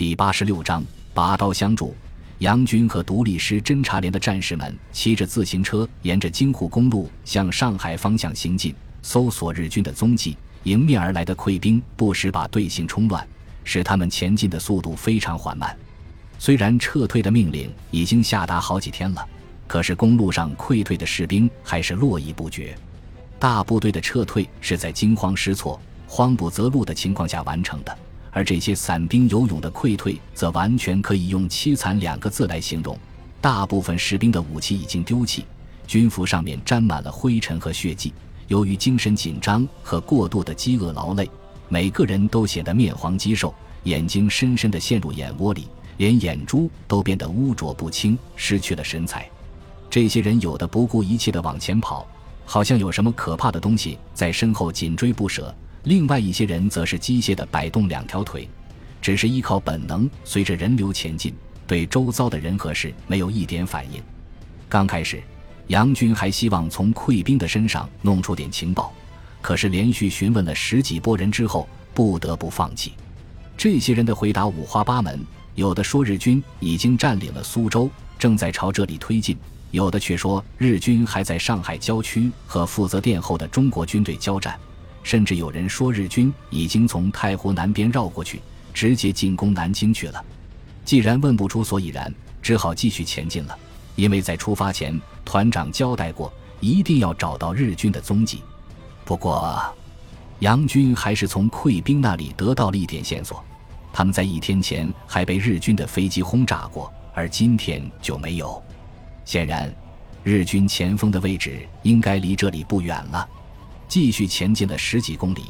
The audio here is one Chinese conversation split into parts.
第八十六章拔刀相助。杨军和独立师侦察连的战士们骑着自行车，沿着京沪公路向上海方向行进，搜索日军的踪迹。迎面而来的溃兵不时把队形冲乱，使他们前进的速度非常缓慢。虽然撤退的命令已经下达好几天了，可是公路上溃退的士兵还是络绎不绝。大部队的撤退是在惊慌失措、慌不择路的情况下完成的。而这些散兵游勇的溃退，则完全可以用“凄惨”两个字来形容。大部分士兵的武器已经丢弃，军服上面沾满了灰尘和血迹。由于精神紧张和过度的饥饿劳累，每个人都显得面黄肌瘦，眼睛深深地陷入眼窝里，连眼珠都变得污浊不清，失去了神采。这些人有的不顾一切地往前跑，好像有什么可怕的东西在身后紧追不舍。另外一些人则是机械地摆动两条腿，只是依靠本能随着人流前进，对周遭的人和事没有一点反应。刚开始，杨军还希望从溃兵的身上弄出点情报，可是连续询问了十几拨人之后，不得不放弃。这些人的回答五花八门，有的说日军已经占领了苏州，正在朝这里推进；有的却说日军还在上海郊区和负责殿后的中国军队交战。甚至有人说，日军已经从太湖南边绕过去，直接进攻南京去了。既然问不出所以然，只好继续前进了。因为在出发前，团长交代过，一定要找到日军的踪迹。不过，杨军还是从溃兵那里得到了一点线索：他们在一天前还被日军的飞机轰炸过，而今天就没有。显然，日军前锋的位置应该离这里不远了。继续前进了十几公里，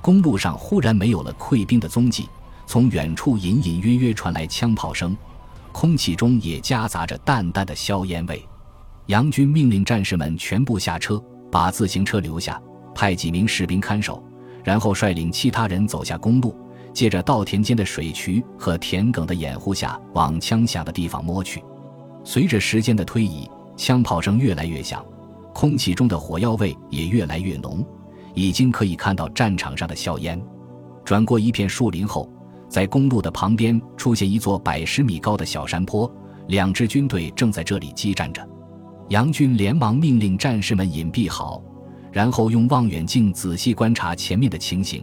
公路上忽然没有了溃兵的踪迹，从远处隐隐约约传来枪炮声，空气中也夹杂着淡淡的硝烟味。杨军命令战士们全部下车，把自行车留下，派几名士兵看守，然后率领其他人走下公路，借着稻田间的水渠和田埂的掩护下，往枪响的地方摸去。随着时间的推移，枪炮声越来越响。空气中的火药味也越来越浓，已经可以看到战场上的硝烟。转过一片树林后，在公路的旁边出现一座百十米高的小山坡，两支军队正在这里激战着。杨军连忙命令战士们隐蔽好，然后用望远镜仔细观察前面的情形。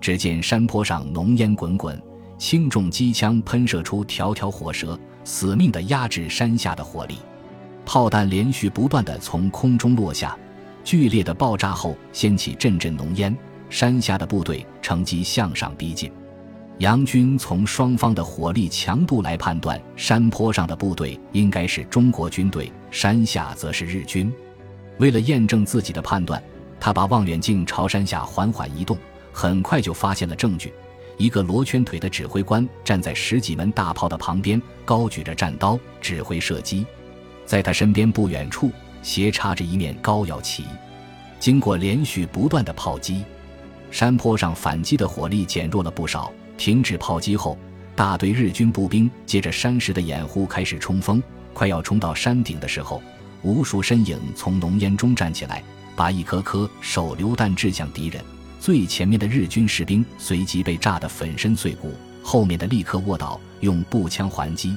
只见山坡上浓烟滚滚，轻重机枪喷射出条条火舌，死命地压制山下的火力。炮弹连续不断地从空中落下，剧烈的爆炸后掀起阵阵浓烟。山下的部队乘机向上逼近。杨军从双方的火力强度来判断，山坡上的部队应该是中国军队，山下则是日军。为了验证自己的判断，他把望远镜朝山下缓缓移动，很快就发现了证据：一个罗圈腿的指挥官站在十几门大炮的旁边，高举着战刀指挥射击。在他身边不远处斜插着一面高摇旗，经过连续不断的炮击，山坡上反击的火力减弱了不少。停止炮击后，大队日军步兵借着山石的掩护开始冲锋。快要冲到山顶的时候，无数身影从浓烟中站起来，把一颗颗手榴弹掷向敌人。最前面的日军士兵随即被炸得粉身碎骨，后面的立刻卧倒，用步枪还击。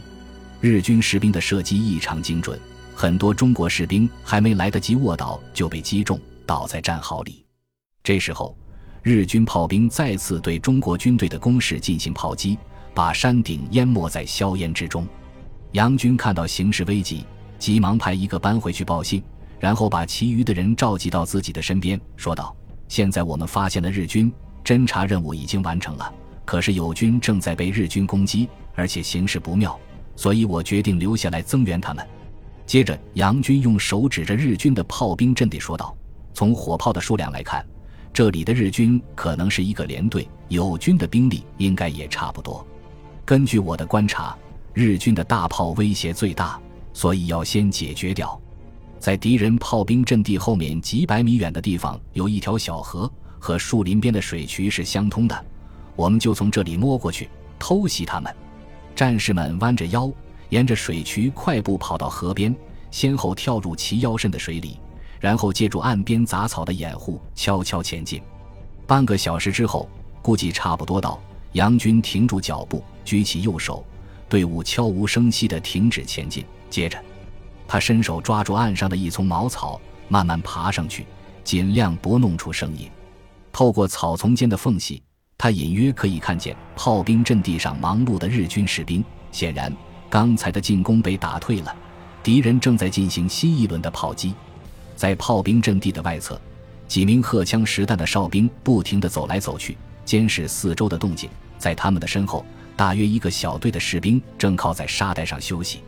日军士兵的射击异常精准，很多中国士兵还没来得及卧倒就被击中，倒在战壕里。这时候，日军炮兵再次对中国军队的攻势进行炮击，把山顶淹没在硝烟之中。杨军看到形势危急，急忙派一个班回去报信，然后把其余的人召集到自己的身边，说道：“现在我们发现了日军，侦察任务已经完成了，可是友军正在被日军攻击，而且形势不妙。”所以我决定留下来增援他们。接着，杨军用手指着日军的炮兵阵地说道：“从火炮的数量来看，这里的日军可能是一个连队，友军的兵力应该也差不多。根据我的观察，日军的大炮威胁最大，所以要先解决掉。在敌人炮兵阵地后面几百米远的地方，有一条小河，和树林边的水渠是相通的，我们就从这里摸过去，偷袭他们。”战士们弯着腰，沿着水渠快步跑到河边，先后跳入齐腰深的水里，然后借助岸边杂草的掩护，悄悄前进。半个小时之后，估计差不多到，杨军停住脚步，举起右手，队伍悄无声息地停止前进。接着，他伸手抓住岸上的一丛茅草，慢慢爬上去，尽量不弄出声音。透过草丛间的缝隙，他隐约可以看见炮兵阵地上忙碌的日军士兵。显然，刚才的进攻被打退了，敌人正在进行新一轮的炮击。在炮兵阵地的外侧，几名荷枪实弹的哨兵不停地走来走去，监视四周的动静。在他们的身后，大约一个小队的士兵正靠在沙袋上休息。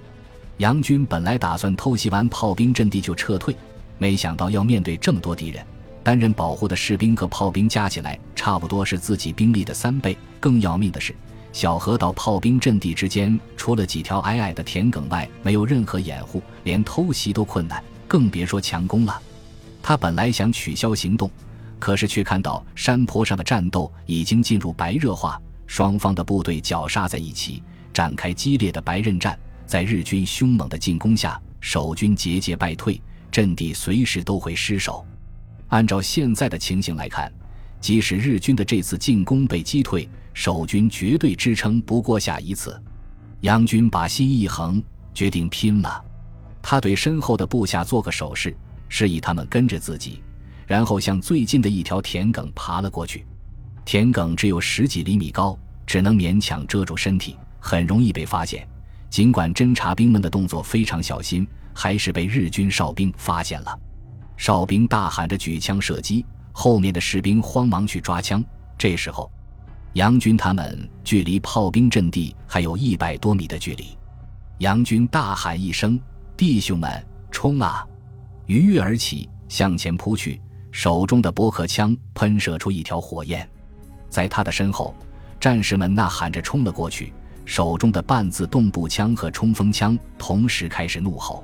杨军本来打算偷袭完炮兵阵地就撤退，没想到要面对这么多敌人，担任保护的士兵和炮兵加起来差不多是自己兵力的三倍。更要命的是。小河到炮兵阵地之间，除了几条矮矮的田埂外，没有任何掩护，连偷袭都困难，更别说强攻了。他本来想取消行动，可是却看到山坡上的战斗已经进入白热化，双方的部队绞杀在一起，展开激烈的白刃战。在日军凶猛的进攻下，守军节节败退，阵地随时都会失守。按照现在的情形来看，即使日军的这次进攻被击退，守军绝对支撑不过下一次，杨军把心一横，决定拼了。他对身后的部下做个手势，示意他们跟着自己，然后向最近的一条田埂爬了过去。田埂只有十几厘米高，只能勉强遮住身体，很容易被发现。尽管侦察兵们的动作非常小心，还是被日军哨兵发现了。哨兵大喊着举枪射击，后面的士兵慌忙去抓枪。这时候。杨军他们距离炮兵阵地还有一百多米的距离，杨军大喊一声：“弟兄们，冲啊！”鱼跃而起，向前扑去，手中的驳壳枪喷射出一条火焰。在他的身后，战士们呐喊着冲了过去，手中的半自动步枪和冲锋枪同时开始怒吼。